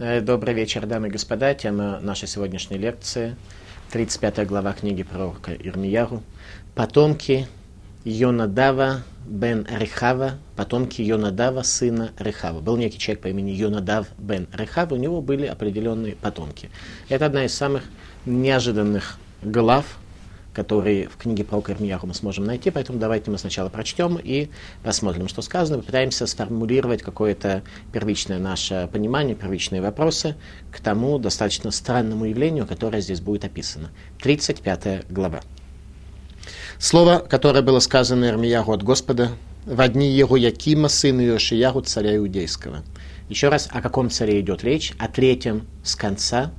Э, добрый вечер, дамы и господа. Тема нашей сегодняшней лекции, 35 глава книги пророка Ирмияру. Потомки Йонадава бен Рехава, потомки Йонадава, сына Рехава. Был некий человек по имени Йонадав бен Рехава, у него были определенные потомки. Это одна из самых неожиданных глав которые в книге про Кармияху мы сможем найти, поэтому давайте мы сначала прочтем и посмотрим, что сказано, попытаемся сформулировать какое-то первичное наше понимание, первичные вопросы к тому достаточно странному явлению, которое здесь будет описано. 35 глава. Слово, которое было сказано Ирмиягу от Господа, в одни его Якима, сына Иошиягу, царя Иудейского. Еще раз, о каком царе идет речь? О третьем с конца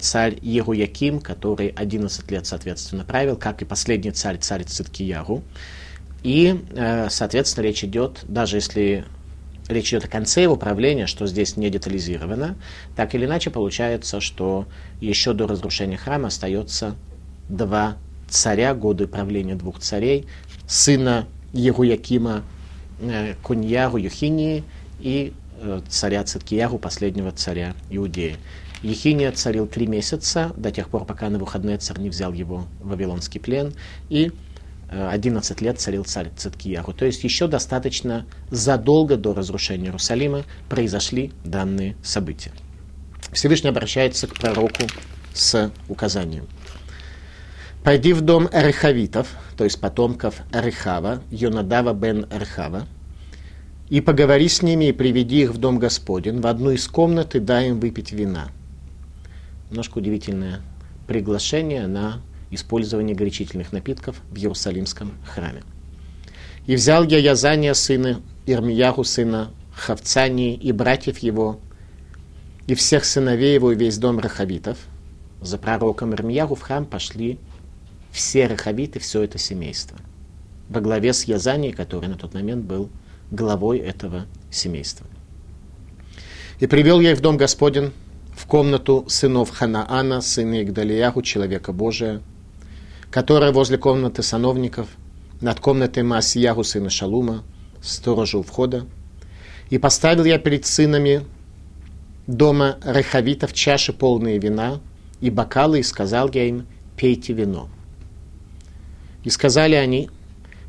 царь Егуяким, который 11 лет, соответственно, правил, как и последний царь, царь Циткияру. И, э, соответственно, речь идет, даже если речь идет о конце его правления, что здесь не детализировано, так или иначе получается, что еще до разрушения храма остается два царя, годы правления двух царей, сына Егуякима э, Куньяру Юхинии и царя Циткияру, последнего царя Иудеи. Ехиния царил три месяца, до тех пор, пока на выходные царь не взял его в Вавилонский плен, и 11 э, лет царил царь Циткияру. То есть еще достаточно задолго до разрушения Иерусалима произошли данные события. Всевышний обращается к пророку с указанием. «Пойди в дом Рехавитов, то есть потомков Рехава, Йонадава бен Рехава, и поговори с ними и приведи их в дом Господень, в одну из комнат и дай им выпить вина» немножко удивительное приглашение на использование горячительных напитков в Иерусалимском храме. «И взял я Язания, сына Ирмияху, сына Хавцании, и братьев его, и всех сыновей его, и весь дом Рахавитов. За пророком Ирмияху в храм пошли все Рахавиты, все это семейство. Во главе с Язанией, который на тот момент был главой этого семейства. И привел я их в дом Господень, в комнату сынов Ханаана, сына Игдалияху, человека Божия, которая возле комнаты сановников, над комнатой Маасияху, сына Шалума, сторожа у входа. И поставил я перед сынами дома Рехавитов чаши полные вина и бокалы, и сказал я им, пейте вино. И сказали они,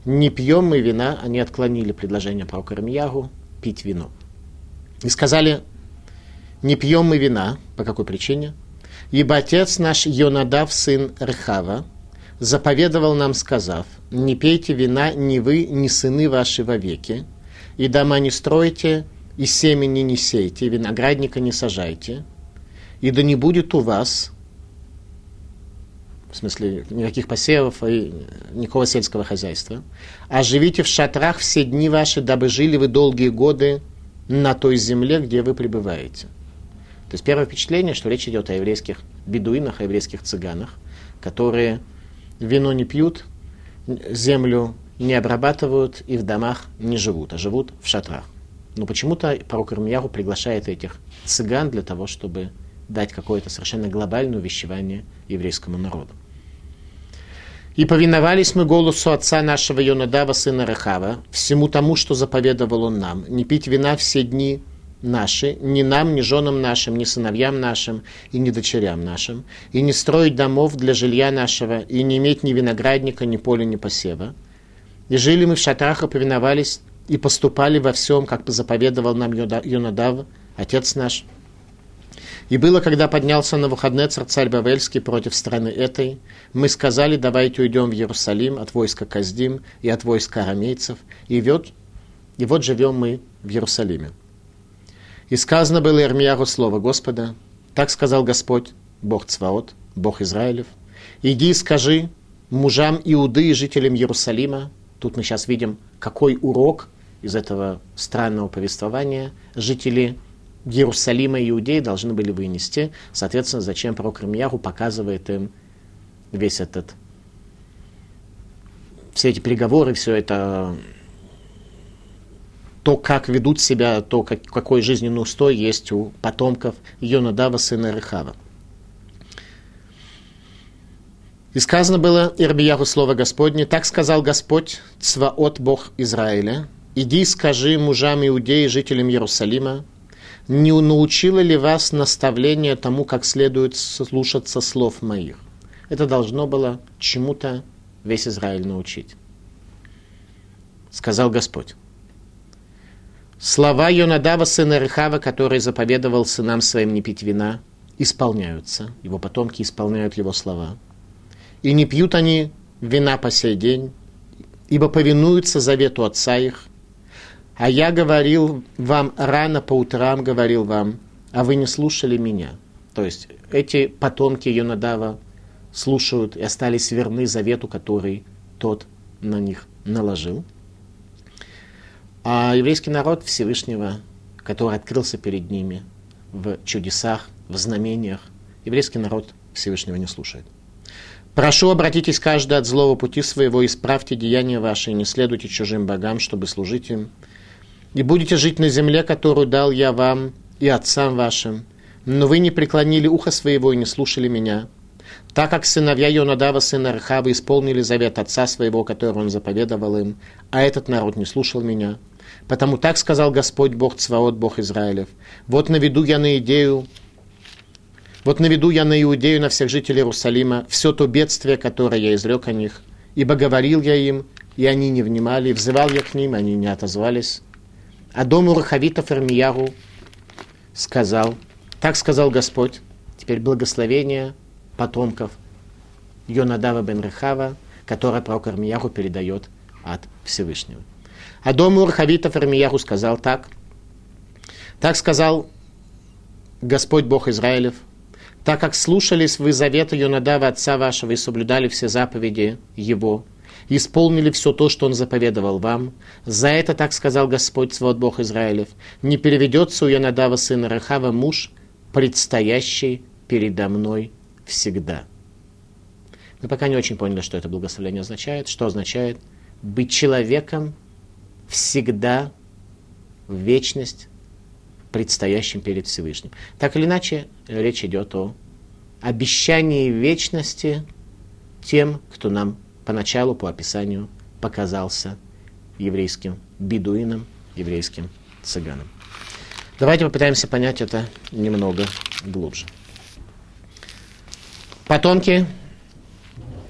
не пьем мы вина, они отклонили предложение пророка Рамьягу пить вино. И сказали, не пьем мы вина. По какой причине? Ибо отец наш Йонадав, сын Рхава, заповедовал нам, сказав, не пейте вина ни вы, ни сыны ваши вовеки, и дома не стройте, и семени не сейте, и виноградника не сажайте, и да не будет у вас, в смысле никаких посевов и никакого сельского хозяйства, а живите в шатрах все дни ваши, дабы жили вы долгие годы на той земле, где вы пребываете. То есть первое впечатление, что речь идет о еврейских бедуинах, о еврейских цыганах, которые вино не пьют, землю не обрабатывают и в домах не живут, а живут в шатрах. Но почему-то пророк Ирмияру приглашает этих цыган для того, чтобы дать какое-то совершенно глобальное увещевание еврейскому народу. «И повиновались мы голосу отца нашего Йонадава, сына Рахава, всему тому, что заповедовал он нам, не пить вина все дни наши, ни нам, ни женам нашим, ни сыновьям нашим, и ни дочерям нашим, и не строить домов для жилья нашего, и не иметь ни виноградника, ни поля, ни посева. И жили мы в шатрах, и повиновались, и поступали во всем, как заповедовал нам Юнадав, отец наш. И было, когда поднялся на выходные царь Бавельский против страны этой, мы сказали, давайте уйдем в Иерусалим от войска Каздим и от войска арамейцев, и вот, и вот живем мы в Иерусалиме. И сказано было Ирмияру слово Господа, так сказал Господь, Бог Цваот, Бог Израилев, иди и скажи мужам Иуды и жителям Иерусалима, тут мы сейчас видим, какой урок из этого странного повествования жители Иерусалима и Иудеи должны были вынести. Соответственно, зачем пророк Ирмияру показывает им весь этот, все эти переговоры, все это то, как ведут себя, то, как, какой жизненный устой есть у потомков Йонадава, сына Рехава. И сказано было Ирбияху слово Господне, так сказал Господь, Цваот Бог Израиля, иди скажи мужам Иудеи, жителям Иерусалима, не научило ли вас наставление тому, как следует слушаться слов моих? Это должно было чему-то весь Израиль научить. Сказал Господь. Слова Йонадава, сына Рехава, который заповедовал сынам своим не пить вина, исполняются. Его потомки исполняют его слова. И не пьют они вина по сей день, ибо повинуются завету отца их, а я говорил вам рано по утрам, говорил вам, а вы не слушали меня. То есть эти потомки Йонадава слушают и остались верны завету, который тот на них наложил. А еврейский народ Всевышнего, который открылся перед ними в чудесах, в знамениях, еврейский народ Всевышнего не слушает. Прошу, обратитесь каждый от злого пути своего, исправьте деяния ваши, и не следуйте чужим богам, чтобы служить им и будете жить на земле, которую дал я вам и отцам вашим. Но вы не преклонили ухо своего и не слушали меня. Так как сыновья Йонадава, сына Рахаба, исполнили завет отца своего, который он заповедовал им, а этот народ не слушал меня. Потому так сказал Господь Бог Цваот, Бог Израилев. Вот наведу я на идею, вот наведу я на Иудею, на всех жителей Иерусалима, все то бедствие, которое я изрек о них. Ибо говорил я им, и они не внимали, взывал я к ним, они не отозвались. А дому Рахавитов Ирмияру сказал, так сказал Господь, теперь благословение потомков Йонадава бен Рехава, которое пророк Ирмияру передает от Всевышнего. А дому Рахавитов Ирмияру сказал так, так сказал Господь Бог Израилев, так как слушались вы завета Йонадава, отца вашего, и соблюдали все заповеди его, исполнили все то, что Он заповедовал вам. За это, так сказал Господь, свод Бог Израилев, не переведется у Янадава сына Рахава муж, предстоящий передо мной всегда. Мы пока не очень поняли, что это благословение означает. Что означает быть человеком всегда в вечность, предстоящим перед Всевышним. Так или иначе, речь идет о обещании вечности тем, кто нам поначалу по описанию показался еврейским бедуином, еврейским цыганом. Давайте попытаемся понять это немного глубже. Потомки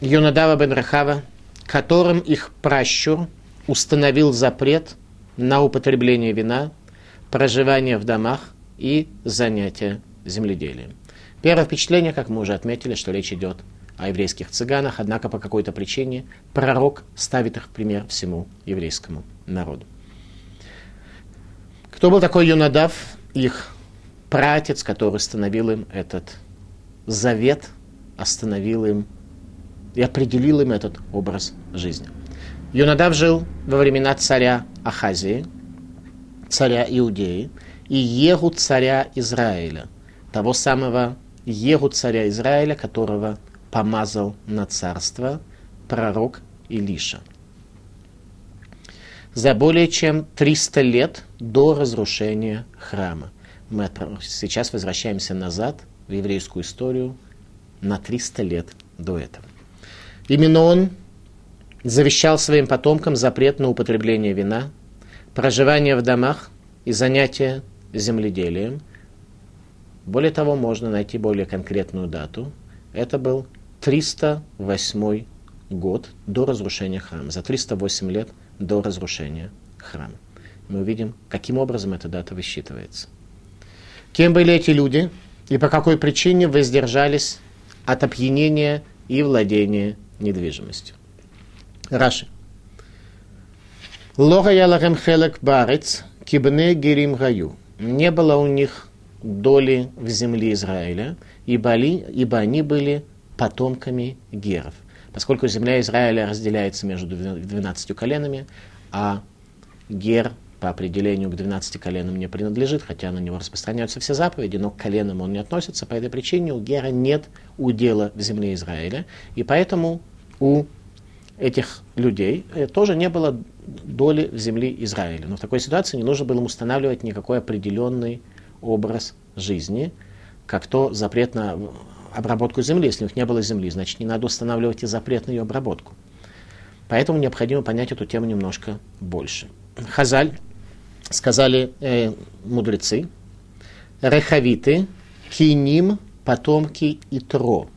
Юнадава бен Рахава, которым их пращур установил запрет на употребление вина, проживание в домах и занятия земледелием. Первое впечатление, как мы уже отметили, что речь идет о еврейских цыганах, однако по какой-то причине пророк ставит их в пример всему еврейскому народу. Кто был такой Юнадав? Их пратец, который установил им этот завет, остановил им и определил им этот образ жизни. Юнадав жил во времена царя Ахазии, царя Иудеи, и Егу царя Израиля, того самого Егу царя Израиля, которого помазал на царство пророк Илиша. За более чем 300 лет до разрушения храма. Мы сейчас возвращаемся назад в еврейскую историю на 300 лет до этого. Именно он завещал своим потомкам запрет на употребление вина, проживание в домах и занятия земледелием. Более того, можно найти более конкретную дату. Это был 308 год до разрушения храма, за 308 лет до разрушения храма. Мы увидим, каким образом эта дата высчитывается. Кем были эти люди и по какой причине воздержались от опьянения и владения недвижимостью. Раши. Лога ялахем хелек барец, кибне гирим гаю. Не было у них доли в земле Израиля, ибо, ибо они были потомками геров. Поскольку земля Израиля разделяется между 12 коленами, а гер по определению к 12 коленам не принадлежит, хотя на него распространяются все заповеди, но к коленам он не относится. По этой причине у Гера нет удела в земле Израиля, и поэтому у этих людей э, тоже не было доли в земле Израиля. Но в такой ситуации не нужно было им устанавливать никакой определенный образ жизни, как то запрет на обработку земли. Если у них не было земли, значит, не надо устанавливать и запрет на ее обработку. Поэтому необходимо понять эту тему немножко больше. Хазаль, сказали э, мудрецы, Рехавиты, Киним, потомки Итро.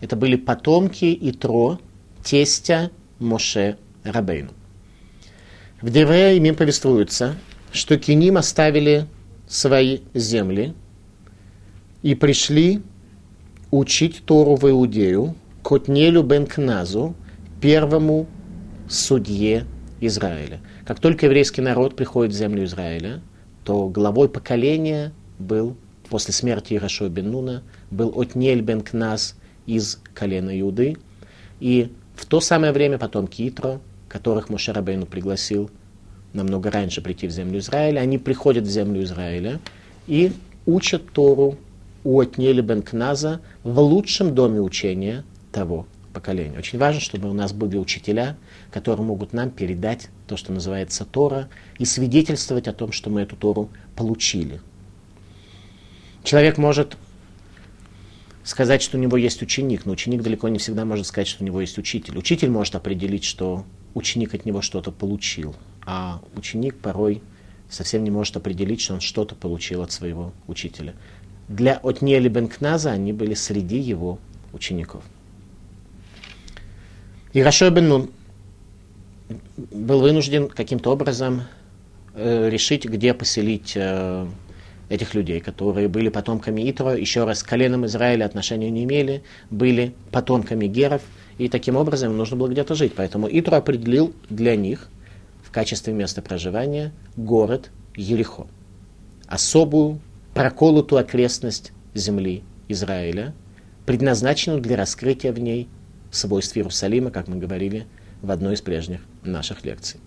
Это были потомки Итро, тестя Моше Рабейну. В Деврея им повествуется, что Киним оставили свои земли и пришли учить Тору в Иудею Котнелю бен Кназу, первому судье Израиля. Как только еврейский народ приходит в землю Израиля, то главой поколения был, после смерти Ирашо бен Нуна, был Отнель бен Кназ из колена Иуды. И в то самое время потом Китро, которых Мошерабейну пригласил намного раньше прийти в землю Израиля, они приходят в землю Израиля и учат Тору у Отнели бен Кназа в лучшем доме учения того поколения. Очень важно, чтобы у нас были учителя, которые могут нам передать то, что называется Тора, и свидетельствовать о том, что мы эту Тору получили. Человек может сказать, что у него есть ученик, но ученик далеко не всегда может сказать, что у него есть учитель. Учитель может определить, что ученик от него что-то получил, а ученик порой совсем не может определить, что он что-то получил от своего учителя. Для Отниэля Бенкназа они были среди его учеников. И Рашой был вынужден каким-то образом э, решить, где поселить э, этих людей, которые были потомками Итро, еще раз, с коленом Израиля отношения не имели, были потомками геров, и таким образом им нужно было где-то жить. Поэтому Итро определил для них в качестве места проживания город Ерехо, особую проколотую окрестность земли Израиля, предназначенную для раскрытия в ней свойств Иерусалима, как мы говорили в одной из прежних наших лекций.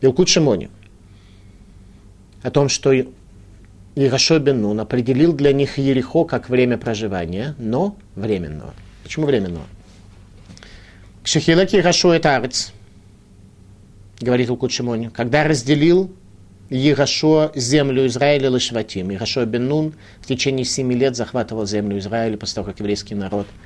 Илкут Шимони о том, что Ирашо бен Нун определил для них Ерехо как время проживания, но временного. Почему временного? Кшехилек Ирашо это арец, говорит Илкут Шимони, когда разделил Ерашо землю Израиля Лашватим. Ерашо бен Нун в течение семи лет захватывал землю Израиля после того, как еврейский народ –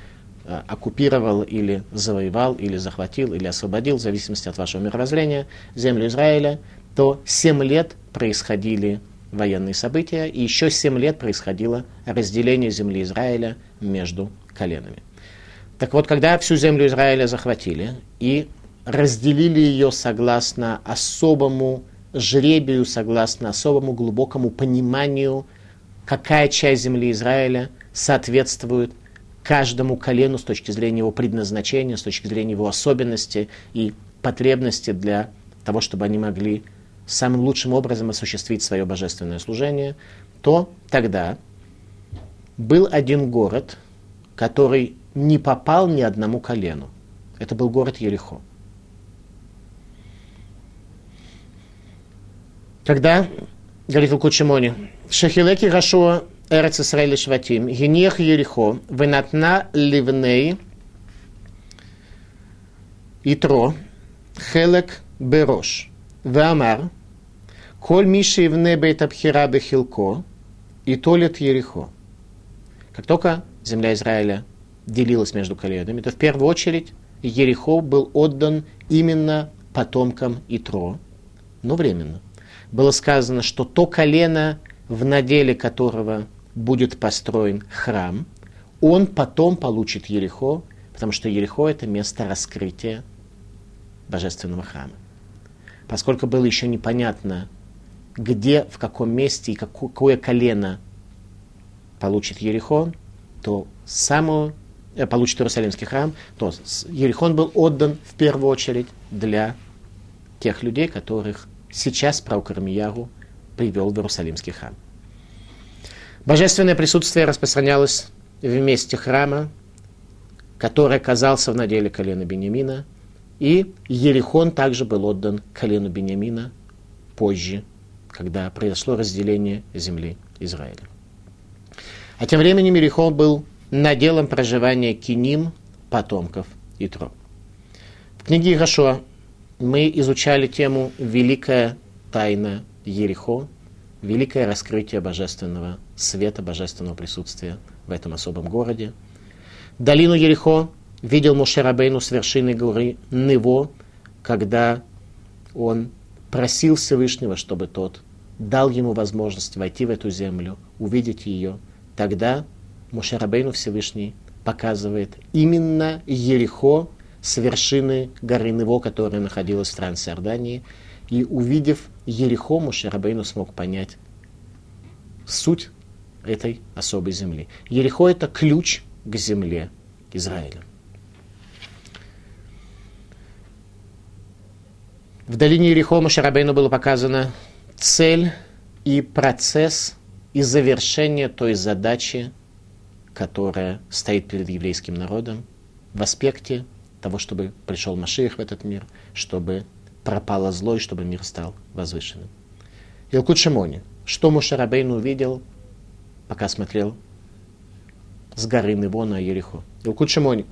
Э, оккупировал или завоевал, или захватил, или освободил, в зависимости от вашего мировоззрения, землю Израиля, то 7 лет происходили военные события, и еще 7 лет происходило разделение земли Израиля между коленами. Так вот, когда всю землю Израиля захватили и разделили ее согласно особому жребию, согласно особому глубокому пониманию, какая часть земли Израиля соответствует каждому колену с точки зрения его предназначения, с точки зрения его особенности и потребности для того, чтобы они могли самым лучшим образом осуществить свое божественное служение, то тогда был один город, который не попал ни одному колену. Это был город Ерехо. Когда, говорит Лукучимони, Шахилеки Рашуа Эрец Исраэль Шватим, Генех Ерихо, Венатна Ливней, Итро, Хелек Берош, Веамар, Коль Миши в небе Абхира Бехилко, и Толет Ерихо. Как только земля Израиля делилась между коленами, то в первую очередь Ерихо был отдан именно потомкам Итро, но временно. Было сказано, что то колено, в наделе которого будет построен храм, он потом получит Ерехо, потому что Ерехо – это место раскрытия божественного храма. Поскольку было еще непонятно, где, в каком месте и какое колено получит Ерихон, то самую, э, получит Иерусалимский храм, то Ерихон был отдан в первую очередь для тех людей, которых сейчас пророк привел в Иерусалимский храм. Божественное присутствие распространялось в месте храма, который оказался в наделе колена Бениамина, и Ерихон также был отдан колену Бениамина позже, когда произошло разделение земли Израиля. А тем временем Ерихон был наделом проживания киним потомков Итро. В книге Ирашуа мы изучали тему «Великая тайна Ерихо», великое раскрытие божественного света, божественного присутствия в этом особом городе. Долину Ерехо видел Мушерабейну с вершины горы Нево, когда он просил Всевышнего, чтобы тот дал ему возможность войти в эту землю, увидеть ее, тогда Мушарабейну Всевышний показывает именно Ерехо с вершины горы Нево, которая находилась в Трансиордании. И увидев Ерехо, Мушарабейну смог понять суть этой особой земли. Ерехо – это ключ к земле Израиля. В долине Ерехо Шарабейну было показано цель и процесс и завершение той задачи, которая стоит перед еврейским народом в аспекте того, чтобы пришел Машиих в этот мир, чтобы пропало зло и чтобы мир стал возвышенным. Илкут Шимони. Что Мушарабейн увидел, пока смотрел с горы Нево на Ерехо? Илкут Шимони.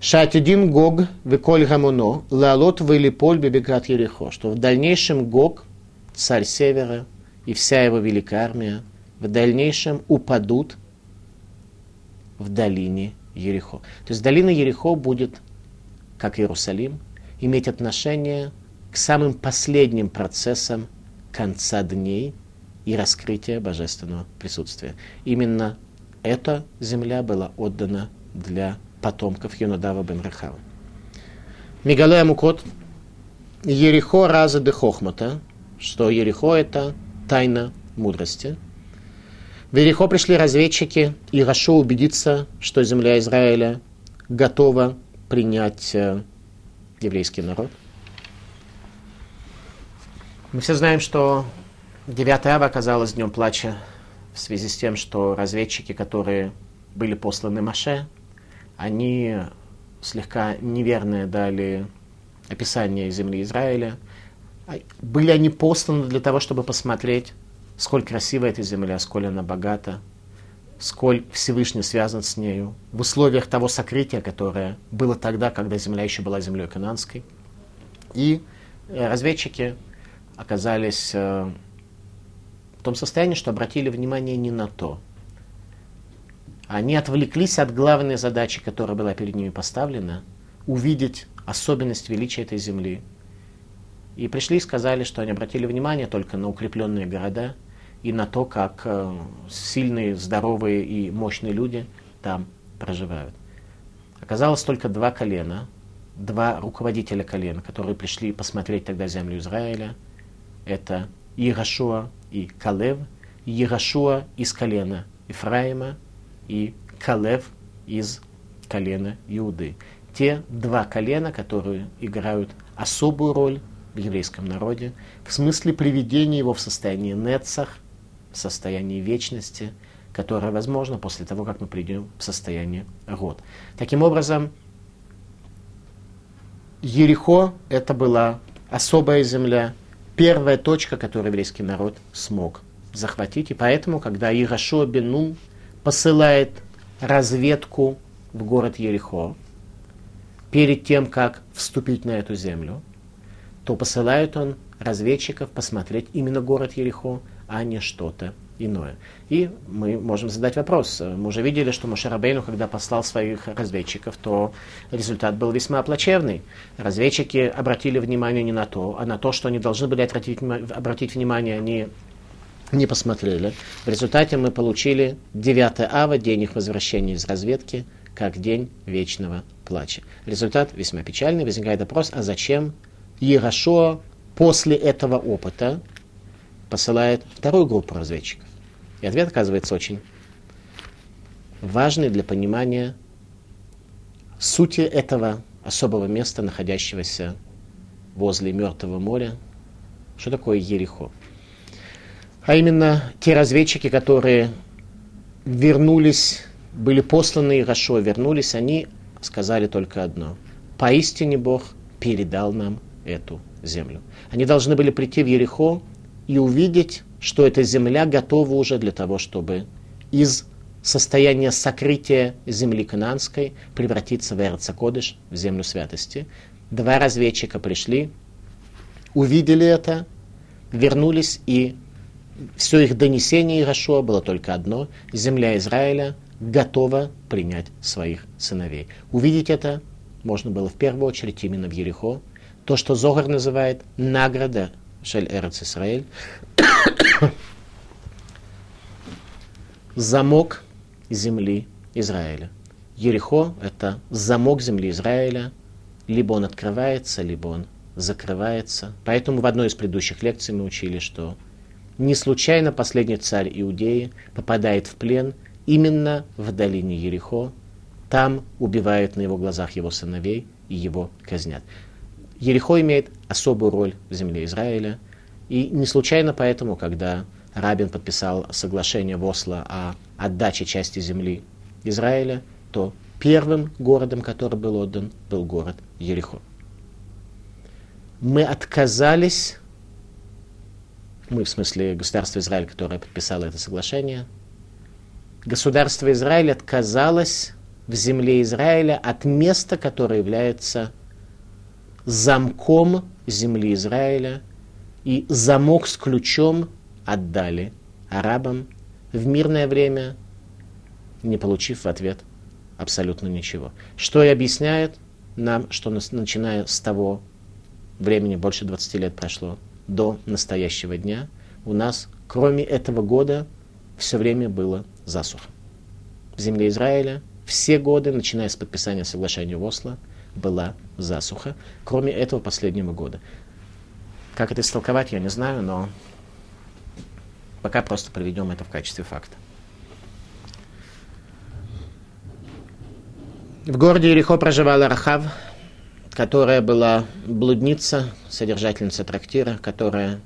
Шатидин Гог веколь гамуно лалот вылиполь бебегат Ерехо, что в дальнейшем Гог, царь севера, и вся его великая армия в дальнейшем упадут в долине Ерехо. То есть долина Ерехо будет, как Иерусалим, иметь отношение к самым последним процессам конца дней и раскрытия божественного присутствия. Именно эта земля была отдана для потомков Юнадава бен Рахава. Мигалея Мукот, Ерехо раза де Хохмата, что Ерехо это тайна мудрости. В Ерехо пришли разведчики, и Рашу убедиться, что земля Израиля готова принять э, еврейский народ. Мы все знаем, что 9 ава оказалось днем плача в связи с тем, что разведчики, которые были посланы Маше, они слегка неверное дали описание земли Израиля. А были они посланы для того, чтобы посмотреть, сколь красива эта земля, сколь она богата, сколь Всевышний связан с нею, в условиях того сокрытия, которое было тогда, когда земля еще была землей кананской. И э, разведчики оказались э, в том состоянии, что обратили внимание не на то, они отвлеклись от главной задачи, которая была перед ними поставлена, увидеть особенность величия этой земли. И пришли и сказали, что они обратили внимание только на укрепленные города и на то, как э, сильные, здоровые и мощные люди там проживают. Оказалось только два колена, два руководителя колена, которые пришли посмотреть тогда землю Израиля. Это Ирашуа и Калев. Ирашуа из колена Ифраима, и Калев из колена Иуды. Те два колена, которые играют особую роль в еврейском народе, в смысле приведения его в состояние Нецах, в состоянии вечности, которое возможно после того, как мы придем в состояние Род. Таким образом, Ерехо – это была особая земля, первая точка, которую еврейский народ смог захватить. И поэтому, когда Ирашуа бен посылает разведку в город Ерехо перед тем, как вступить на эту землю, то посылает он разведчиков посмотреть именно город Ерехо, а не что-то иное. И мы можем задать вопрос. Мы уже видели, что Мушарабейну, когда послал своих разведчиков, то результат был весьма плачевный. Разведчики обратили внимание не на то, а на то, что они должны были обратить, обратить внимание, они не посмотрели. В результате мы получили 9 ава, день их возвращения из разведки, как день вечного плача. Результат весьма печальный. Возникает вопрос, а зачем Ерашуа после этого опыта посылает вторую группу разведчиков? И ответ оказывается очень важный для понимания сути этого особого места, находящегося возле Мертвого моря. Что такое Ерехо? А именно те разведчики, которые вернулись, были посланы Ирашо, вернулись, они сказали только одно. Поистине Бог передал нам эту землю. Они должны были прийти в Ерехо и увидеть, что эта земля готова уже для того, чтобы из состояния сокрытия земли кананской превратиться в Эрцакодыш, в землю святости. Два разведчика пришли, увидели это, вернулись и все их донесение Ирашуа было только одно. Земля Израиля готова принять своих сыновей. Увидеть это можно было в первую очередь именно в Ерехо. То, что Зогар называет награда Шель Эрец Исраэль, замок земли Израиля. Ерехо – это замок земли Израиля. Либо он открывается, либо он закрывается. Поэтому в одной из предыдущих лекций мы учили, что не случайно последний царь Иудеи попадает в плен именно в долине Ерехо. Там убивают на его глазах его сыновей и его казнят. Ерехо имеет особую роль в земле Израиля. И не случайно поэтому, когда Рабин подписал соглашение в Осло о отдаче части земли Израиля, то первым городом, который был отдан, был город Ерехо. Мы отказались, мы в смысле государство Израиль, которое подписало это соглашение, государство Израиль отказалось в земле Израиля от места, которое является замком земли Израиля, и замок с ключом отдали арабам в мирное время, не получив в ответ абсолютно ничего. Что и объясняет нам, что начиная с того времени, больше 20 лет прошло, до настоящего дня, у нас, кроме этого года, все время было засуха. В земле Израиля все годы, начиная с подписания соглашения в Осло, была засуха, кроме этого последнего года. Как это истолковать, я не знаю, но Пока просто приведем это в качестве факта. В городе Ерехо проживала Рахав, которая была блудница, содержательница трактира, которая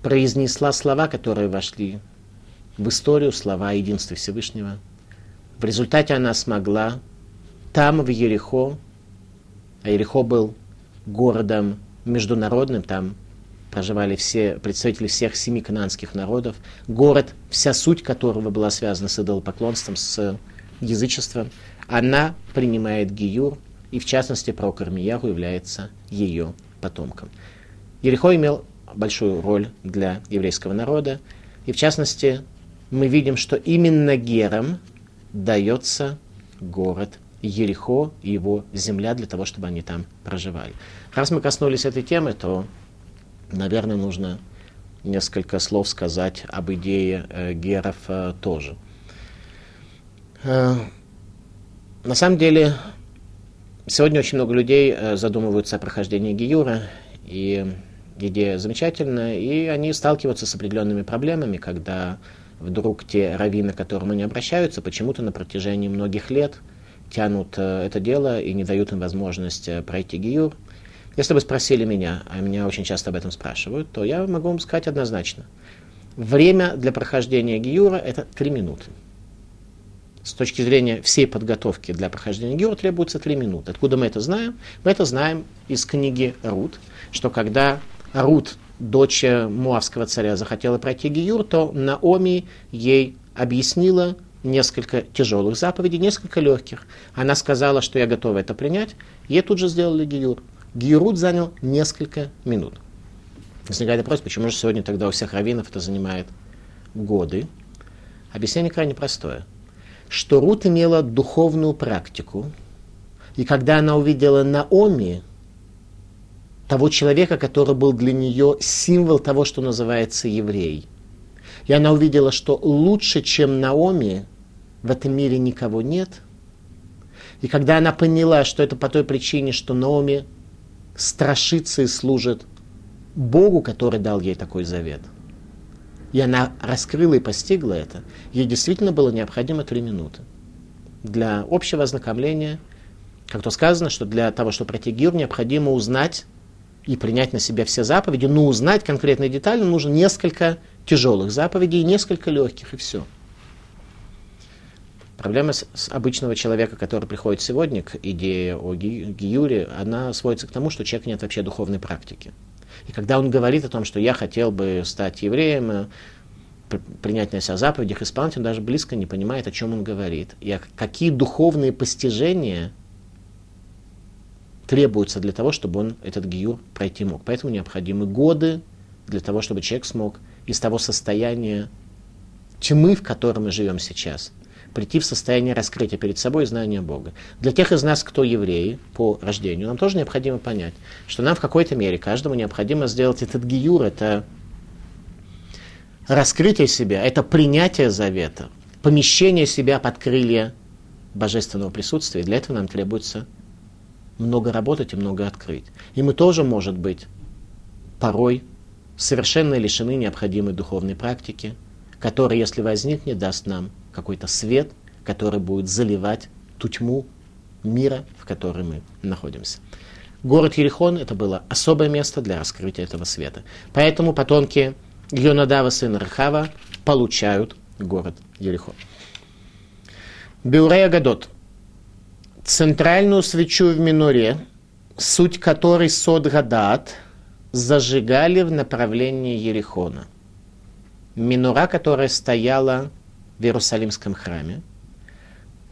произнесла слова, которые вошли в историю, слова о единстве Всевышнего. В результате она смогла там, в Ерехо, а Ерехо был городом международным, там проживали все представители всех семи канадских народов. Город, вся суть которого была связана с идолопоклонством, с язычеством, она принимает Гиюр, и в частности пророк Армияху является ее потомком. Ерехо имел большую роль для еврейского народа, и в частности мы видим, что именно Герам дается город Ерехо и его земля для того, чтобы они там проживали. Раз мы коснулись этой темы, то наверное, нужно несколько слов сказать об идее э, геров э, тоже. На самом деле, сегодня очень много людей э, задумываются о прохождении Гиюра, и идея замечательная, и они сталкиваются с определенными проблемами, когда вдруг те раввины, к которым они обращаются, почему-то на протяжении многих лет тянут э, это дело и не дают им возможность э, пройти Гиюр. Если бы спросили меня, а меня очень часто об этом спрашивают, то я могу вам сказать однозначно. Время для прохождения Гиюра – это 3 минуты. С точки зрения всей подготовки для прохождения Гиюра требуется 3 минуты. Откуда мы это знаем? Мы это знаем из книги Рут, что когда Рут, дочь Муавского царя, захотела пройти Гиюр, то Наоми ей объяснила несколько тяжелых заповедей, несколько легких. Она сказала, что я готова это принять, ей тут же сделали Гиюр. Гиюрут занял несколько минут. Возникает вопрос, почему же сегодня тогда у всех раввинов это занимает годы? Объяснение крайне простое. Что Рут имела духовную практику, и когда она увидела Наоми, того человека, который был для нее символ того, что называется еврей, и она увидела, что лучше, чем Наоми, в этом мире никого нет, и когда она поняла, что это по той причине, что Наоми страшится и служит Богу, который дал ей такой завет. И она раскрыла и постигла это. Ей действительно было необходимо три минуты. Для общего ознакомления, как то сказано, что для того, чтобы пройти гир, необходимо узнать и принять на себя все заповеди, но узнать конкретные детали нужно несколько тяжелых заповедей и несколько легких, и все. Проблема с, с обычного человека, который приходит сегодня к идее о ги, Гиюре, она сводится к тому, что у человека нет вообще духовной практики. И когда он говорит о том, что я хотел бы стать евреем, э, принять на себя заповедях, исполнить, он даже близко не понимает, о чем он говорит. И какие духовные постижения требуются для того, чтобы он этот гиюр пройти мог. Поэтому необходимы годы для того, чтобы человек смог из того состояния тьмы, в котором мы живем сейчас, прийти в состояние раскрытия перед собой знания Бога. Для тех из нас, кто евреи по рождению, нам тоже необходимо понять, что нам в какой-то мере каждому необходимо сделать этот гиюр, это раскрытие себя, это принятие завета, помещение себя под крылья божественного присутствия. Для этого нам требуется много работать и много открыть. И мы тоже, может быть, порой совершенно лишены необходимой духовной практики, которая, если возникнет, даст нам какой-то свет, который будет заливать ту тьму мира, в которой мы находимся. Город Ерихон – это было особое место для раскрытия этого света. Поэтому потомки Йонадава, сына Рахава, получают город Ерихон. Бюрея Гадот. Центральную свечу в миноре, суть которой сод Гадат, зажигали в направлении Ерихона. Минура, которая стояла в Иерусалимском храме,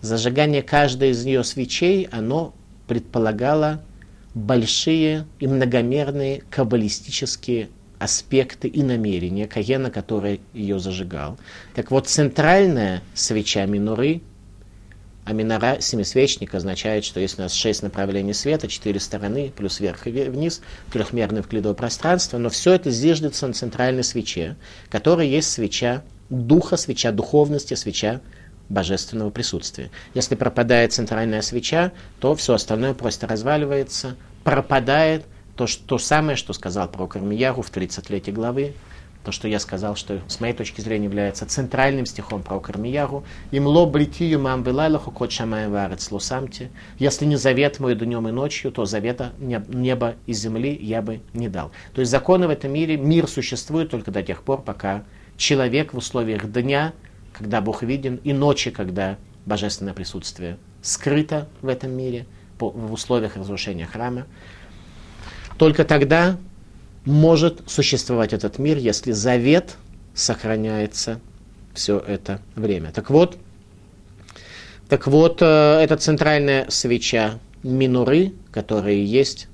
зажигание каждой из ее свечей, оно предполагало большие и многомерные каббалистические аспекты и намерения Каена, который ее зажигал. Так вот, центральная свеча Минуры а минора семисвечник означает, что есть у нас шесть направлений света, четыре стороны, плюс вверх и вниз, трехмерное вклидовое пространство, но все это зиждется на центральной свече, которая есть свеча духа, свеча духовности, свеча божественного присутствия. Если пропадает центральная свеча, то все остальное просто разваливается, пропадает то, что, то самое, что сказал пророк Армияру в 33 главы, то, что я сказал, что с моей точки зрения является центральным стихом про Кармияру. Им ло бритию мам вилайлаху кот шамаем варец лусамте. Если не завет мой днем и ночью, то завета неба и земли я бы не дал. То есть законы в этом мире, мир существует только до тех пор, пока человек в условиях дня, когда Бог виден, и ночи, когда божественное присутствие скрыто в этом мире, в условиях разрушения храма, только тогда может существовать этот мир, если завет сохраняется все это время. Так вот, так вот, э, это центральная свеча минуры, которая есть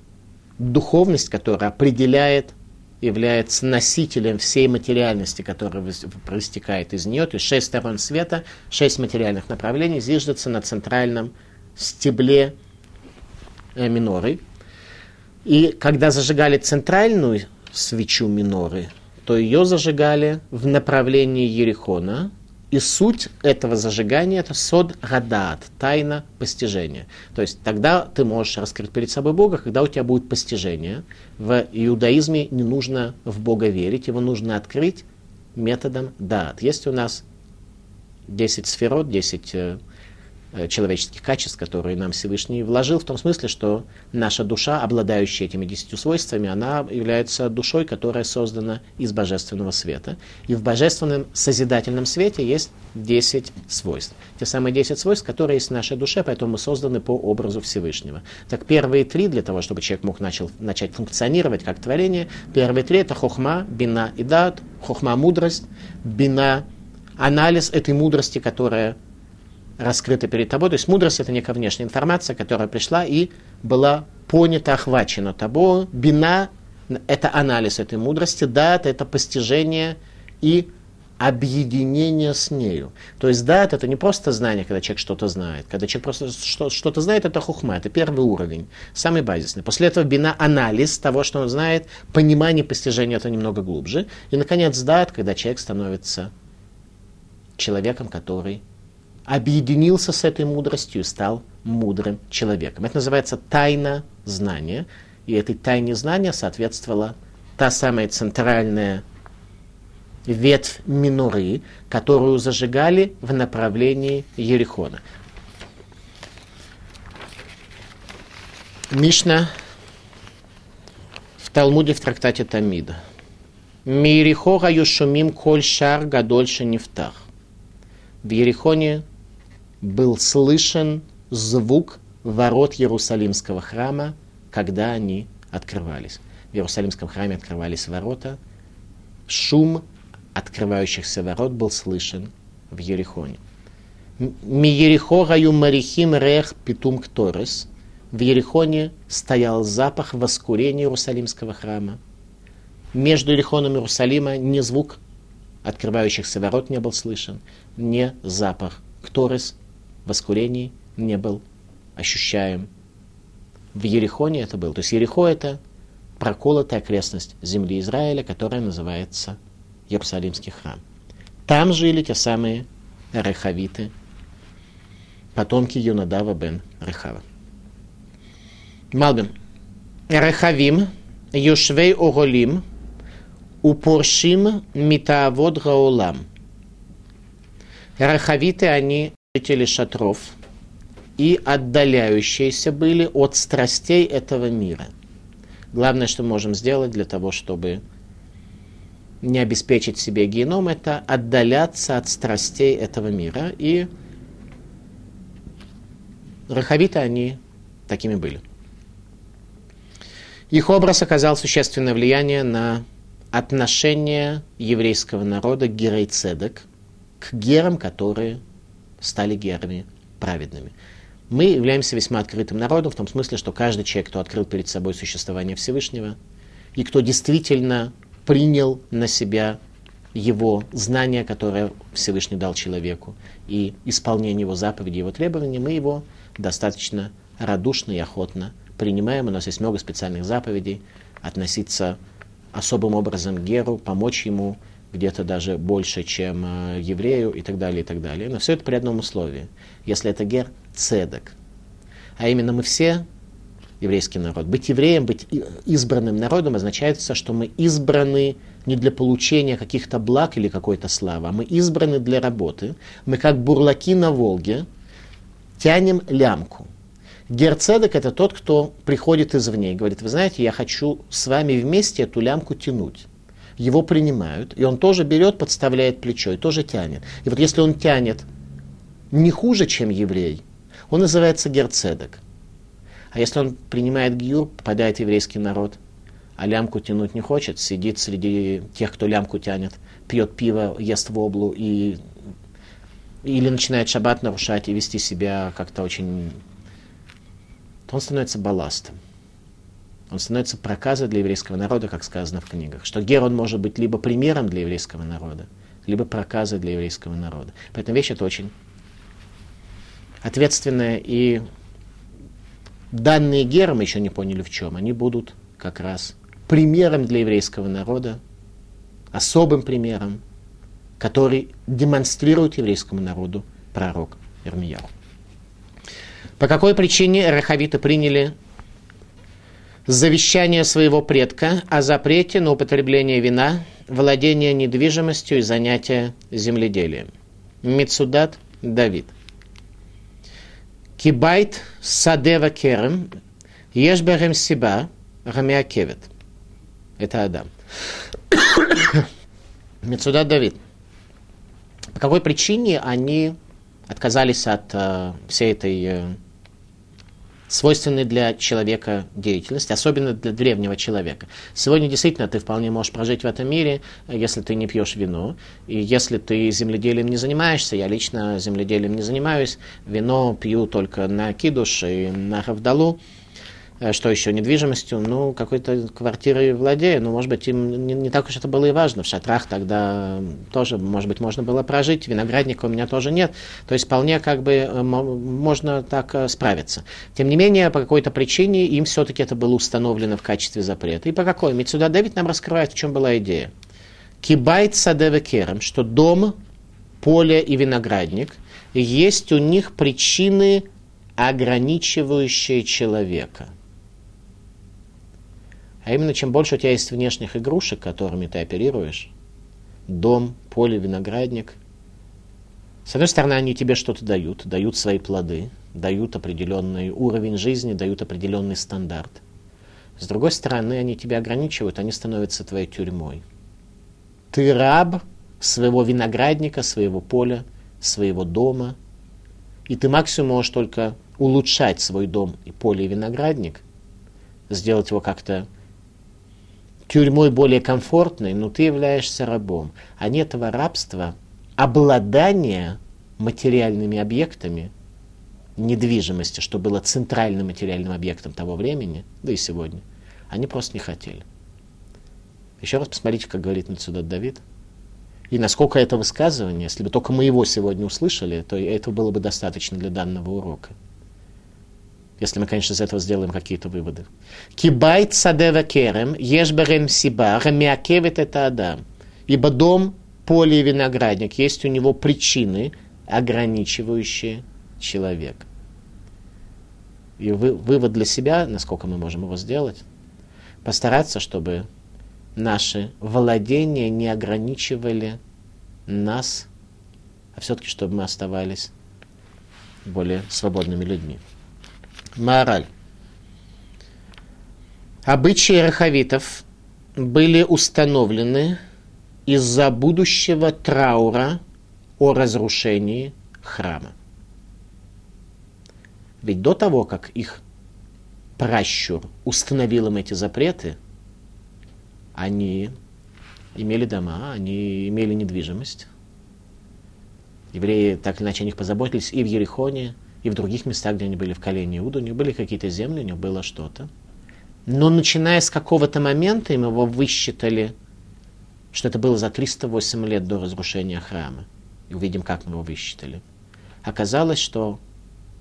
духовность, которая определяет, является носителем всей материальности, которая проистекает из нее. То есть шесть сторон света, шесть материальных направлений зиждется на центральном стебле э, миноры. И когда зажигали центральную свечу миноры, то ее зажигали в направлении Ерихона, и суть этого зажигания – это сод гадат, тайна постижения. То есть тогда ты можешь раскрыть перед собой Бога, когда у тебя будет постижение. В иудаизме не нужно в Бога верить, его нужно открыть методом дат. Есть у нас 10 сферот, 10 Э, человеческих качеств, которые нам Всевышний вложил, в том смысле, что наша душа, обладающая этими десятью свойствами, она является душой, которая создана из божественного света. И в божественном созидательном свете есть десять свойств. Те самые десять свойств, которые есть в нашей душе, поэтому мы созданы по образу Всевышнего. Так первые три, для того, чтобы человек мог начал, начать функционировать как творение, первые три это хохма, бина и дат, хохма – мудрость, бина – анализ этой мудрости, которая раскрыто перед тобой. То есть мудрость это некая внешняя информация, которая пришла и была понята, охвачена тобой. Бина – это анализ этой мудрости, дат – это постижение и объединение с нею. То есть дат – это не просто знание, когда человек что-то знает. Когда человек просто что-то знает, это хухма, это первый уровень, самый базисный. После этого бина – анализ того, что он знает, понимание, постижение – это немного глубже. И, наконец, дат, когда человек становится человеком, который объединился с этой мудростью и стал мудрым человеком. Это называется тайна знания. И этой тайне знания соответствовала та самая центральная ветвь миноры, которую зажигали в направлении Ерихона. Мишна в Талмуде в трактате Тамида. Мирихога юшумим коль шар гадольше нефтах. В Ерихоне был слышен звук ворот Иерусалимского храма, когда они открывались. В Иерусалимском храме открывались ворота. Шум открывающихся ворот был слышен в Ерихоне. Ми Ерихо гаю марихим рех питум кторес. В Ерихоне стоял запах воскурения Иерусалимского храма. Между Ерихоном и Иерусалима ни звук открывающихся ворот не был слышен, не запах кторес воскурении не был ощущаем. В Ерехоне это был. То есть Ерехо это проколотая окрестность земли Израиля, которая называется Иерусалимский храм. Там жили те самые рехавиты, потомки Юнадава бен Рехава. Малбим. Рехавим, Юшвей Оголим, Упоршим Митаавод Гаулам. Рахавиты, они жители шатров и отдаляющиеся были от страстей этого мира. Главное, что можем сделать для того, чтобы не обеспечить себе геном, это отдаляться от страстей этого мира. И рахавиты, они такими были. Их образ оказал существенное влияние на отношение еврейского народа к герейцедек, к герам, которые стали герами праведными. Мы являемся весьма открытым народом в том смысле, что каждый человек, кто открыл перед собой существование Всевышнего, и кто действительно принял на себя его знания, которое Всевышний дал человеку, и исполнение его заповедей, его требований, мы его достаточно радушно и охотно принимаем, у нас есть много специальных заповедей, относиться особым образом к Геру, помочь ему где-то даже больше, чем э, еврею и так далее, и так далее. Но все это при одном условии. Если это Гер, цедок. А именно мы все еврейский народ. Быть евреем, быть избранным народом означает, что мы избраны не для получения каких-то благ или какой-то славы, а мы избраны для работы. Мы как бурлаки на Волге тянем лямку. Герцедек это тот, кто приходит извне и говорит, вы знаете, я хочу с вами вместе эту лямку тянуть. Его принимают, и он тоже берет, подставляет плечо и тоже тянет. И вот если он тянет не хуже, чем еврей, он называется герцедек. А если он принимает гиюр, попадает в еврейский народ, а лямку тянуть не хочет, сидит среди тех, кто лямку тянет, пьет пиво, ест воблу и или начинает шаббат нарушать и вести себя как-то очень то он становится балластом. Он становится проказой для еврейского народа, как сказано в книгах. Что Герон может быть либо примером для еврейского народа, либо проказой для еврейского народа. Поэтому вещь это очень ответственная. И данные Гера, мы еще не поняли в чем, они будут как раз примером для еврейского народа, особым примером, который демонстрирует еврейскому народу пророк Ирмияу. По какой причине рахавиты приняли завещание своего предка о запрете на употребление вина, владение недвижимостью и занятие земледелием? Мицудат Давид. Кибайт садева керем, ешберем сиба, рамиакевет. Это Адам. Мецудат Давид. По какой причине они отказались от uh, всей этой uh, свойственной для человека деятельности, особенно для древнего человека. Сегодня действительно ты вполне можешь прожить в этом мире, если ты не пьешь вино, и если ты земледелием не занимаешься, я лично земледелием не занимаюсь, вино пью только на кидуш и на равдалу, Э, что еще, недвижимостью, ну, какой-то квартирой владею, ну, может быть, им не, не так уж это было и важно. В шатрах тогда тоже, может быть, можно было прожить, виноградника у меня тоже нет. То есть вполне как бы э, можно так э, справиться. Тем не менее, по какой-то причине им все-таки это было установлено в качестве запрета. И по какой? Ведь сюда Давид нам раскрывает, в чем была идея. Кибайт садеве керем, что дом, поле и виноградник, есть у них причины, ограничивающие человека – а именно, чем больше у тебя есть внешних игрушек, которыми ты оперируешь, дом, поле, виноградник, с одной стороны, они тебе что-то дают, дают свои плоды, дают определенный уровень жизни, дают определенный стандарт. С другой стороны, они тебя ограничивают, они становятся твоей тюрьмой. Ты раб своего виноградника, своего поля, своего дома, и ты максимум можешь только улучшать свой дом и поле и виноградник, сделать его как-то тюрьмой более комфортной, но ты являешься рабом. А нет этого рабства, обладания материальными объектами, недвижимости, что было центральным материальным объектом того времени, да и сегодня, они просто не хотели. Еще раз посмотрите, как говорит Нацудат Давид. И насколько это высказывание, если бы только мы его сегодня услышали, то этого было бы достаточно для данного урока. Если мы, конечно, из этого сделаем какие-то выводы. Кибайт садева керем, ешберем сиба, рамиакевит это адам. Ибо дом, поле и виноградник есть у него причины, ограничивающие человека. И вы, вывод для себя, насколько мы можем его сделать, постараться, чтобы наши владения не ограничивали нас, а все-таки, чтобы мы оставались более свободными людьми. Мораль. Обычаи рахавитов были установлены из-за будущего траура о разрушении храма. Ведь до того, как их пращур установил им эти запреты, они имели дома, они имели недвижимость. Евреи так или иначе о них позаботились и в Ерехоне, и в других местах, где они были в колене Иуда. У них были какие-то земли, у них было что-то. Но начиная с какого-то момента им его высчитали, что это было за 308 лет до разрушения храма. И увидим, как мы его высчитали. Оказалось, что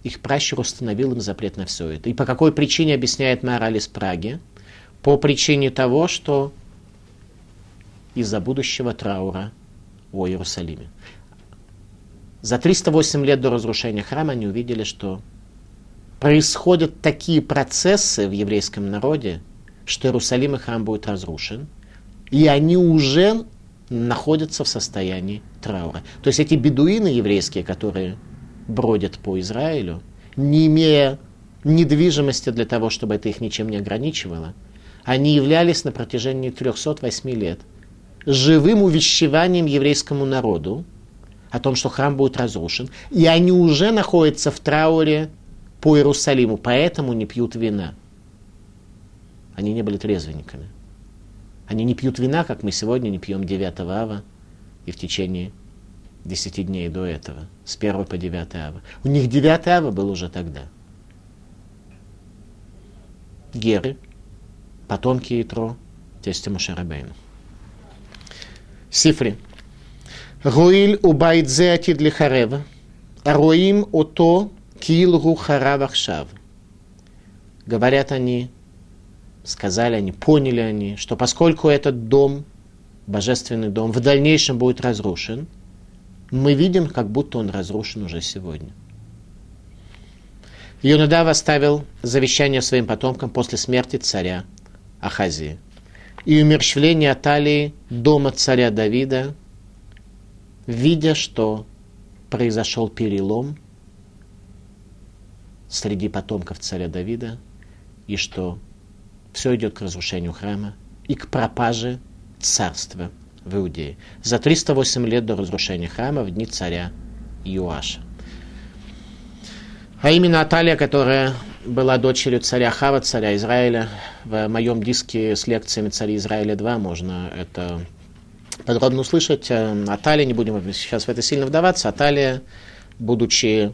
их пращур установил им запрет на все это. И по какой причине, объясняет мораль из Праги? По причине того, что из-за будущего траура о Иерусалиме. За 308 лет до разрушения храма они увидели, что происходят такие процессы в еврейском народе, что Иерусалим и храм будет разрушен, и они уже находятся в состоянии траура. То есть эти бедуины еврейские, которые бродят по Израилю, не имея недвижимости для того, чтобы это их ничем не ограничивало, они являлись на протяжении 308 лет живым увещеванием еврейскому народу о том, что храм будет разрушен, и они уже находятся в трауре по Иерусалиму, поэтому не пьют вина. Они не были трезвенниками. Они не пьют вина, как мы сегодня не пьем 9 ава и в течение 10 дней до этого, с 1 по 9 ава. У них 9 ава был уже тогда. Геры, потомки Итро, тестя Мушарабейна. Сифри. Руиль убайт зе атид лихарев, роим ото килгу харав ахшав. Говорят они, сказали они, поняли они, что поскольку этот дом, божественный дом, в дальнейшем будет разрушен, мы видим, как будто он разрушен уже сегодня. Юнадав оставил завещание своим потомкам после смерти царя Ахазии и умерщвления Аталии дома царя Давида, видя, что произошел перелом среди потомков царя Давида, и что все идет к разрушению храма и к пропаже царства в Иудее. За 308 лет до разрушения храма в дни царя Юаша. А именно Аталия, которая была дочерью царя Хава, царя Израиля. В моем диске с лекциями царя Израиля 2 можно это подробно услышать. Э, Аталия, не будем сейчас в это сильно вдаваться, Аталия, будучи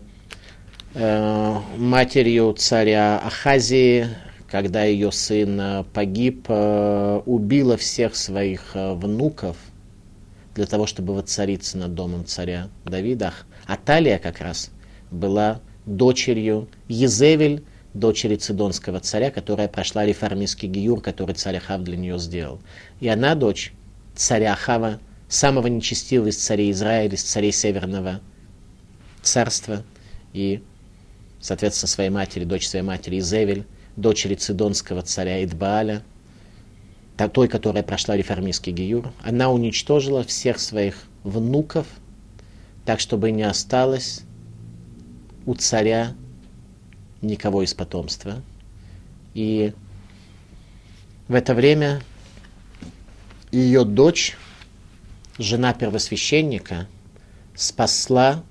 э, матерью царя Ахазии, когда ее сын э, погиб, э, убила всех своих внуков для того, чтобы воцариться над домом царя Давида. Аталия как раз была дочерью Езевель, дочери Цидонского царя, которая прошла реформистский гиюр, который царь Ахав для нее сделал. И она дочь царя Ахава, самого нечестивого из царей Израиля, из царей Северного царства, и, соответственно, своей матери, дочь своей матери Изевель, дочери Цидонского царя Идбааля, той, которая прошла реформистский гиюр, она уничтожила всех своих внуков, так, чтобы не осталось у царя никого из потомства. И в это время ее дочь, жена первосвященника, спасла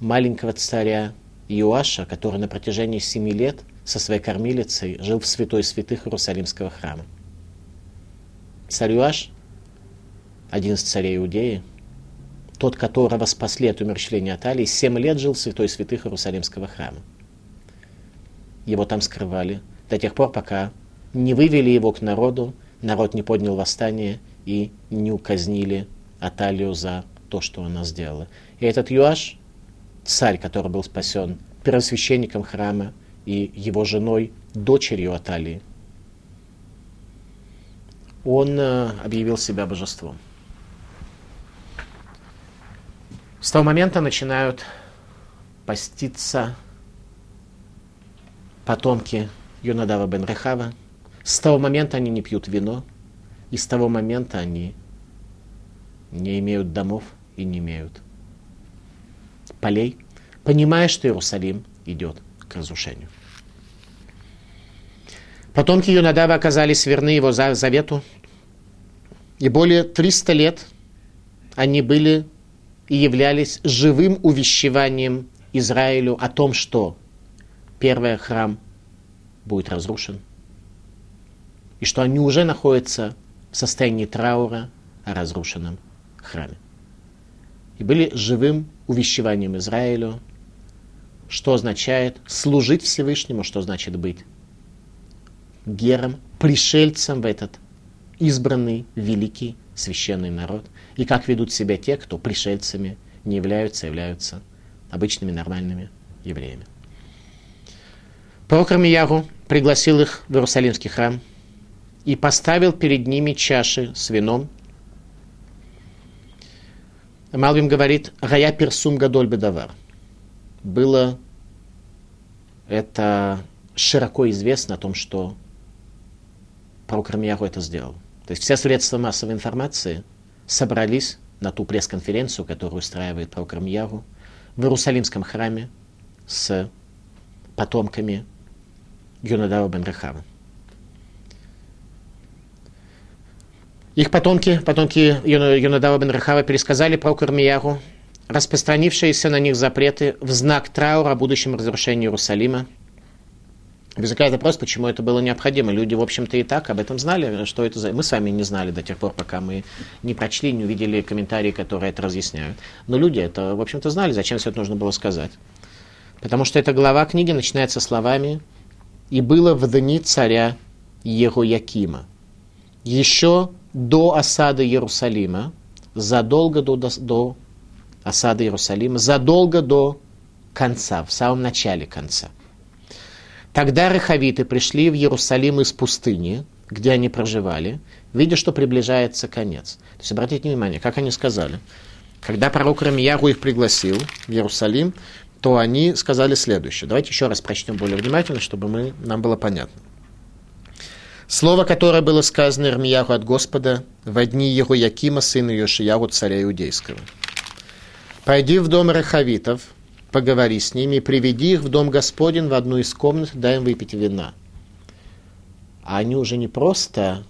маленького царя Иоаша, который на протяжении семи лет со своей кормилицей жил в святой святых Иерусалимского храма. Царь Иоаш, один из царей Иудеи, тот, которого спасли от умерщвления Аталии, семь лет жил в святой святых Иерусалимского храма его там скрывали, до тех пор, пока не вывели его к народу, народ не поднял восстание и не указнили Аталию за то, что она сделала. И этот Юаш, царь, который был спасен первосвященником храма и его женой, дочерью Аталии, он э, объявил себя божеством. С того момента начинают поститься потомки Юнадава бен Рехава. С того момента они не пьют вино, и с того момента они не имеют домов и не имеют полей, понимая, что Иерусалим идет к разрушению. Потомки Юнадава оказались верны его завету, и более 300 лет они были и являлись живым увещеванием Израилю о том, что первый храм будет разрушен, и что они уже находятся в состоянии траура о разрушенном храме. И были живым увещеванием Израилю, что означает служить Всевышнему, что значит быть гером, пришельцем в этот избранный, великий, священный народ, и как ведут себя те, кто пришельцами не являются, являются обычными нормальными евреями. Пророк Армияру пригласил их в Иерусалимский храм и поставил перед ними чаши с вином. Малвим говорит, «Гая персум гадоль бедавар». Было это широко известно о том, что пророк Армияру это сделал. То есть все средства массовой информации собрались на ту пресс-конференцию, которую устраивает пророк Армияру в Иерусалимском храме с потомками Юнадава бен Их потомки, потомки Юнадава бен Рехава пересказали про Кармияру распространившиеся на них запреты в знак траура о будущем разрушении Иерусалима. Возникает вопрос, почему это было необходимо. Люди, в общем-то, и так об этом знали, что это за... Мы вами не знали до тех пор, пока мы не прочли, не увидели комментарии, которые это разъясняют. Но люди это, в общем-то, знали, зачем все это нужно было сказать. Потому что эта глава книги начинается словами «И было в дни царя Егоякима». Еще до осады Иерусалима, задолго до, до осады Иерусалима, задолго до конца, в самом начале конца – Тогда рахавиты пришли в Иерусалим из пустыни, где они проживали, видя, что приближается конец. То есть обратите внимание, как они сказали. Когда пророк Рамияру их пригласил в Иерусалим, то они сказали следующее. Давайте еще раз прочтем более внимательно, чтобы мы, нам было понятно. Слово, которое было сказано Ирмияху от Господа в дни его Якима, сына Йошияру, царя Иудейского. «Пойди в дом Рахавитов, поговори с ними, приведи их в дом Господень в одну из комнат, дай им выпить вина. А они уже не просто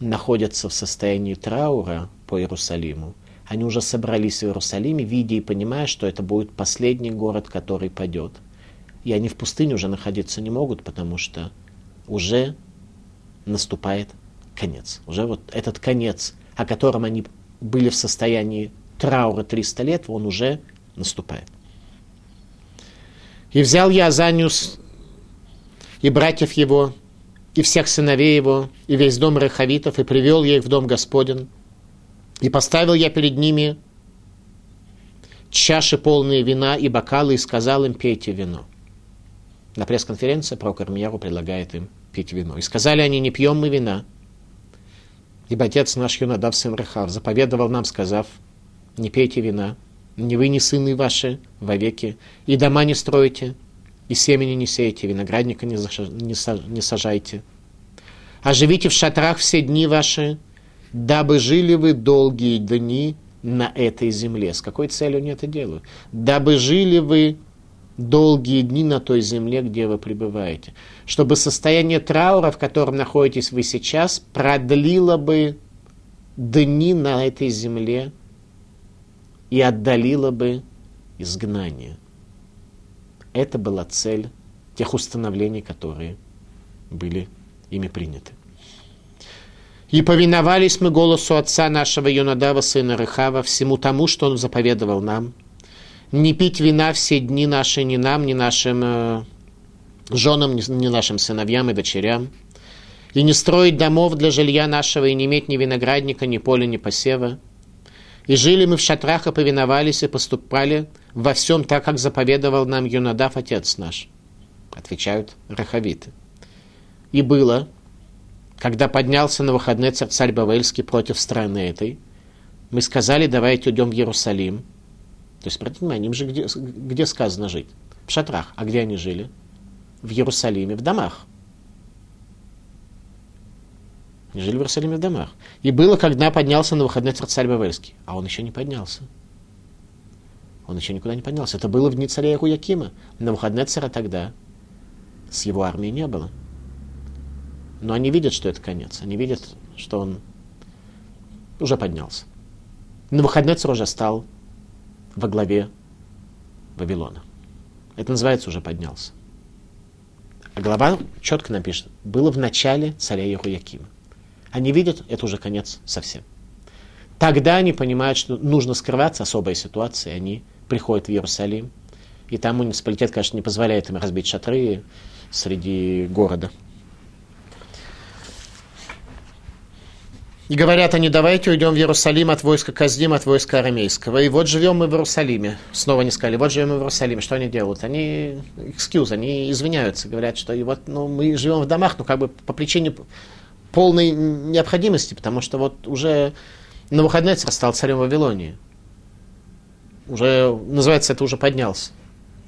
находятся в состоянии траура по Иерусалиму, они уже собрались в Иерусалиме, видя и понимая, что это будет последний город, который падет. И они в пустыне уже находиться не могут, потому что уже наступает конец. Уже вот этот конец, о котором они были в состоянии траура 300 лет, он уже наступает. И взял я Азаниус и братьев его, и всех сыновей его, и весь дом Рахавитов, и привел я их в дом Господен, и поставил я перед ними чаши полные вина и бокалы, и сказал им, пейте вино. На пресс-конференции про Кармьеру предлагает им пить вино. И сказали они, не пьем мы вина, ибо отец наш Юнадав, сын Рахав, заповедовал нам, сказав, не пейте вина, не вы, ни сыны ваши вовеки, и дома не строите, и семени не сеете, виноградника не, заша, не, са, не сажайте. А живите в шатрах все дни ваши, дабы жили вы долгие дни на этой земле. С какой целью они это делают? Дабы жили вы долгие дни на той земле, где вы пребываете. Чтобы состояние траура, в котором находитесь вы сейчас, продлило бы дни на этой земле и отдалила бы изгнание. Это была цель тех установлений, которые были ими приняты. И повиновались мы голосу отца нашего Юнадава, сына Рыхава, всему тому, что он заповедовал нам. Не пить вина все дни наши ни нам, ни нашим э, женам, ни, нашим сыновьям и дочерям. И не строить домов для жилья нашего, и не иметь ни виноградника, ни поля, ни посева – и жили мы в шатрах и повиновались и поступали во всем так, как заповедовал нам Юнадав, отец наш. Отвечают рахавиты. И было, когда поднялся на выходные царь, Бавельский против страны этой, мы сказали, давайте идем в Иерусалим. То есть, обратите внимание, им же где, где сказано жить? В шатрах. А где они жили? В Иерусалиме, в домах. Они жили в Иерусалиме в домах. И было, когда поднялся на выходной царь Бавельский. А он еще не поднялся. Он еще никуда не поднялся. Это было в дни царя Яхуякима. На выходные царя тогда с его армией не было. Но они видят, что это конец. Они видят, что он уже поднялся. На выходной царь уже стал во главе Вавилона. Это называется уже поднялся. А глава четко напишет, было в начале царя Яхуякима. Они видят, это уже конец совсем. Тогда они понимают, что нужно скрываться, особая ситуация, они приходят в Иерусалим, и там муниципалитет, конечно, не позволяет им разбить шатры среди города. И говорят они, давайте уйдем в Иерусалим от войска Каздим, от войска арамейского. И вот живем мы в Иерусалиме. Снова не сказали, вот живем мы в Иерусалиме. Что они делают? Они, excuse, они извиняются, говорят, что и вот, ну, мы живем в домах, ну, как бы по причине полной необходимости, потому что вот уже на выходные стал царем Вавилонии. Уже, называется, это уже поднялся.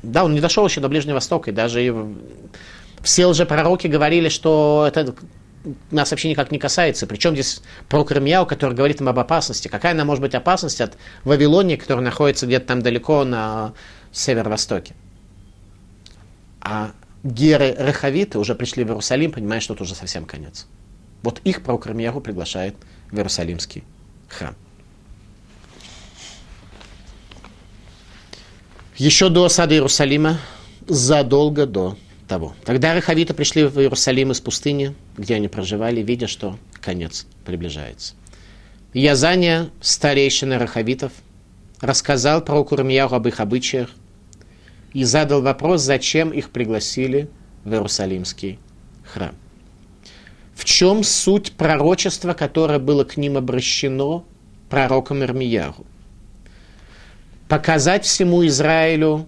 Да, он не дошел еще до Ближнего Востока, и даже и все лжепророки говорили, что это нас вообще никак не касается. Причем здесь про Кремьяу, который говорит им об опасности. Какая она может быть опасность от Вавилонии, которая находится где-то там далеко на северо-востоке? А геры Рахавиты уже пришли в Иерусалим, понимая, что это уже совсем конец. Вот их пророк Рамьяру приглашает в Иерусалимский храм. Еще до осады Иерусалима, задолго до того. Тогда Рахавиты пришли в Иерусалим из пустыни, где они проживали, видя, что конец приближается. Язания, старейшина Рахавитов, рассказал про Курмияру об их обычаях и задал вопрос, зачем их пригласили в Иерусалимский храм. В чем суть пророчества, которое было к ним обращено пророком Ирмияру? Показать всему Израилю,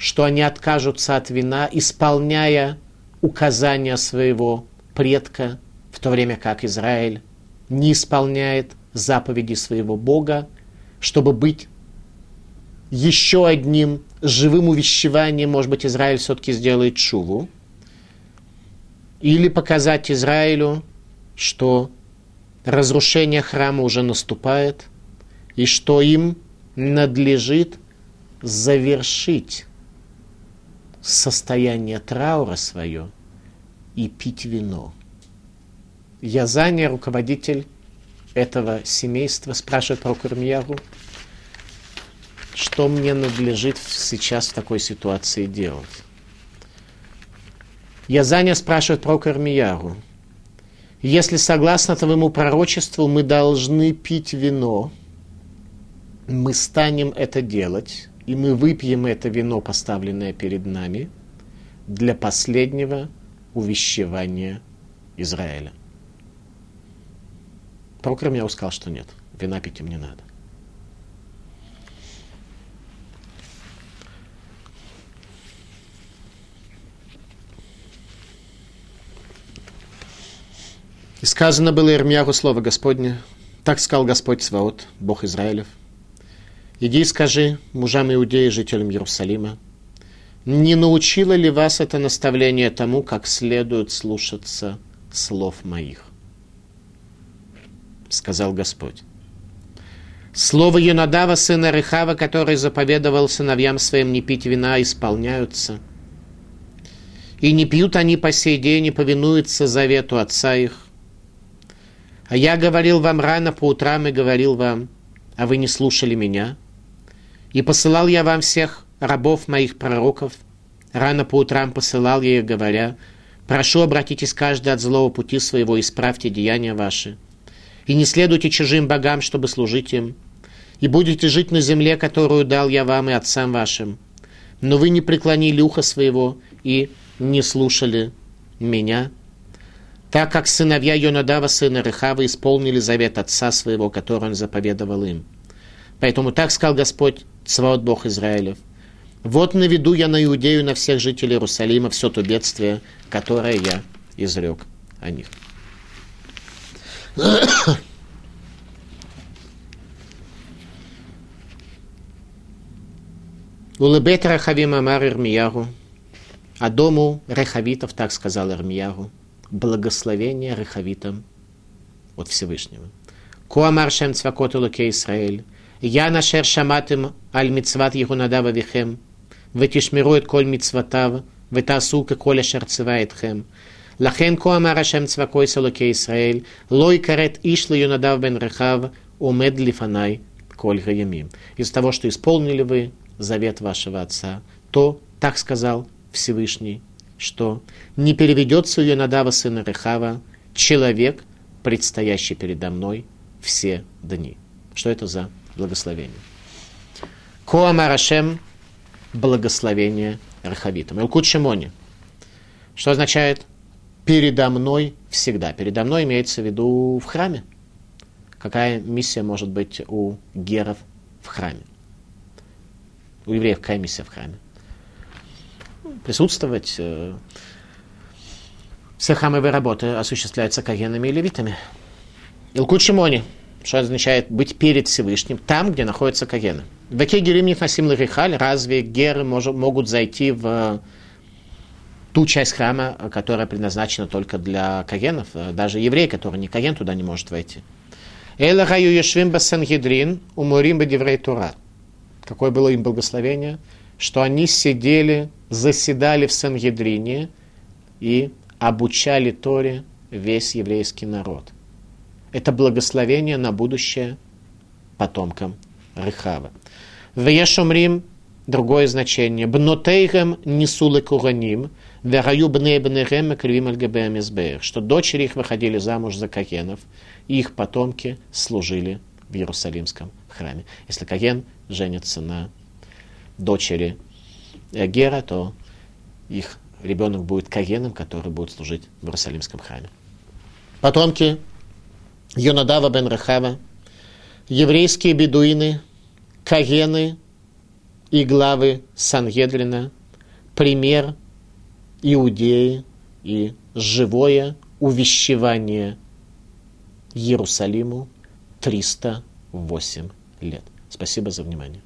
что они откажутся от вина, исполняя указания своего предка, в то время как Израиль не исполняет заповеди своего Бога, чтобы быть еще одним живым увещеванием, может быть, Израиль все-таки сделает шуву – или показать Израилю, что разрушение храма уже наступает, и что им надлежит завершить состояние траура свое и пить вино. Язания, руководитель этого семейства, спрашивает про Курмияру, что мне надлежит сейчас в такой ситуации делать. Язаня спрашивает про Кармияру. Если согласно твоему пророчеству мы должны пить вино, мы станем это делать, и мы выпьем это вино, поставленное перед нами, для последнего увещевания Израиля. Пророк Рамьяу сказал, что нет, вина пить им не надо. И сказано было Ирмияху слово Господне, так сказал Господь Сваот, Бог Израилев. Иди и скажи мужам Иудеи, жителям Иерусалима, не научило ли вас это наставление тому, как следует слушаться слов моих? Сказал Господь. Слово Юнадава, сына Рехава, который заповедовал сыновьям своим не пить вина, исполняются. И не пьют они по сей день, и повинуются завету отца их. А я говорил вам рано по утрам и говорил вам, а вы не слушали меня. И посылал я вам всех рабов моих пророков. Рано по утрам посылал я их, говоря, прошу, обратитесь каждый от злого пути своего, исправьте деяния ваши. И не следуйте чужим богам, чтобы служить им. И будете жить на земле, которую дал я вам и отцам вашим. Но вы не преклонили ухо своего и не слушали меня, так как сыновья Йонадава, сына Рехава, исполнили завет отца своего, который он заповедовал им. Поэтому так сказал Господь, Цваот Бог Израилев. Вот наведу я на Иудею, на всех жителей Иерусалима все то бедствие, которое я изрек о них. Улыбет Рахавим Амар Ирмиягу, а дому Рехавитов, так сказал Ирмиягу, благословение Рехавитам от Всевышнего. Куамар Шем Цвакот Луке Исраэль, я нашер шаматым аль мицват Ехунадава Вихем, ותשמרו את כל מצוותיו, ותעשו ככל אשר ציווה אתכם. לכן כה אמר השם צבקו אלוקי ישראל, לא יכרת איש ליונדב בן רחב, עומד לפניי כל הימים. Из того, что исполнили вы завет вашего отца, то, так сказал Всевышний, что не переведется у Йонадава сына Рехава человек, предстоящий передо мной все дни. Что это за благословение? Коамар Ашем благословение Рахавитам. Илкут Шимони. Что означает передо мной всегда? Передо мной имеется в виду в храме. Какая миссия может быть у геров в храме? У евреев какая миссия в храме? Присутствовать. Э, все храмовые работы осуществляются кагенами и левитами. Илкут Шимони что означает быть перед Всевышним, там, где находятся кагены. В Экегерим Нихасим Ларихаль, разве геры мож, могут зайти в ту часть храма, которая предназначена только для кагенов? Даже еврей, который не каген, туда не может войти. Эла Гаю Ешвим Басангедрин, Умурим Бадеврей Тура. Какое было им благословение? Что они сидели, заседали в Сангедрине и обучали Торе весь еврейский народ – это благословение на будущее потомкам Рехава. Вешомрим другое значение. Бнотейгем несулы кураним, вераю бне бнерем кривим альгабеамизбеер, что дочери их выходили замуж за Кагенов, и их потомки служили в Иерусалимском храме. Если Каген женится на дочери Гера, то их ребенок будет Кагеном, который будет служить в Иерусалимском храме. Потомки Йонадава бен Рахава, еврейские бедуины, кагены и главы Сангедрина, пример Иудеи и живое увещевание Иерусалиму 308 лет. Спасибо за внимание.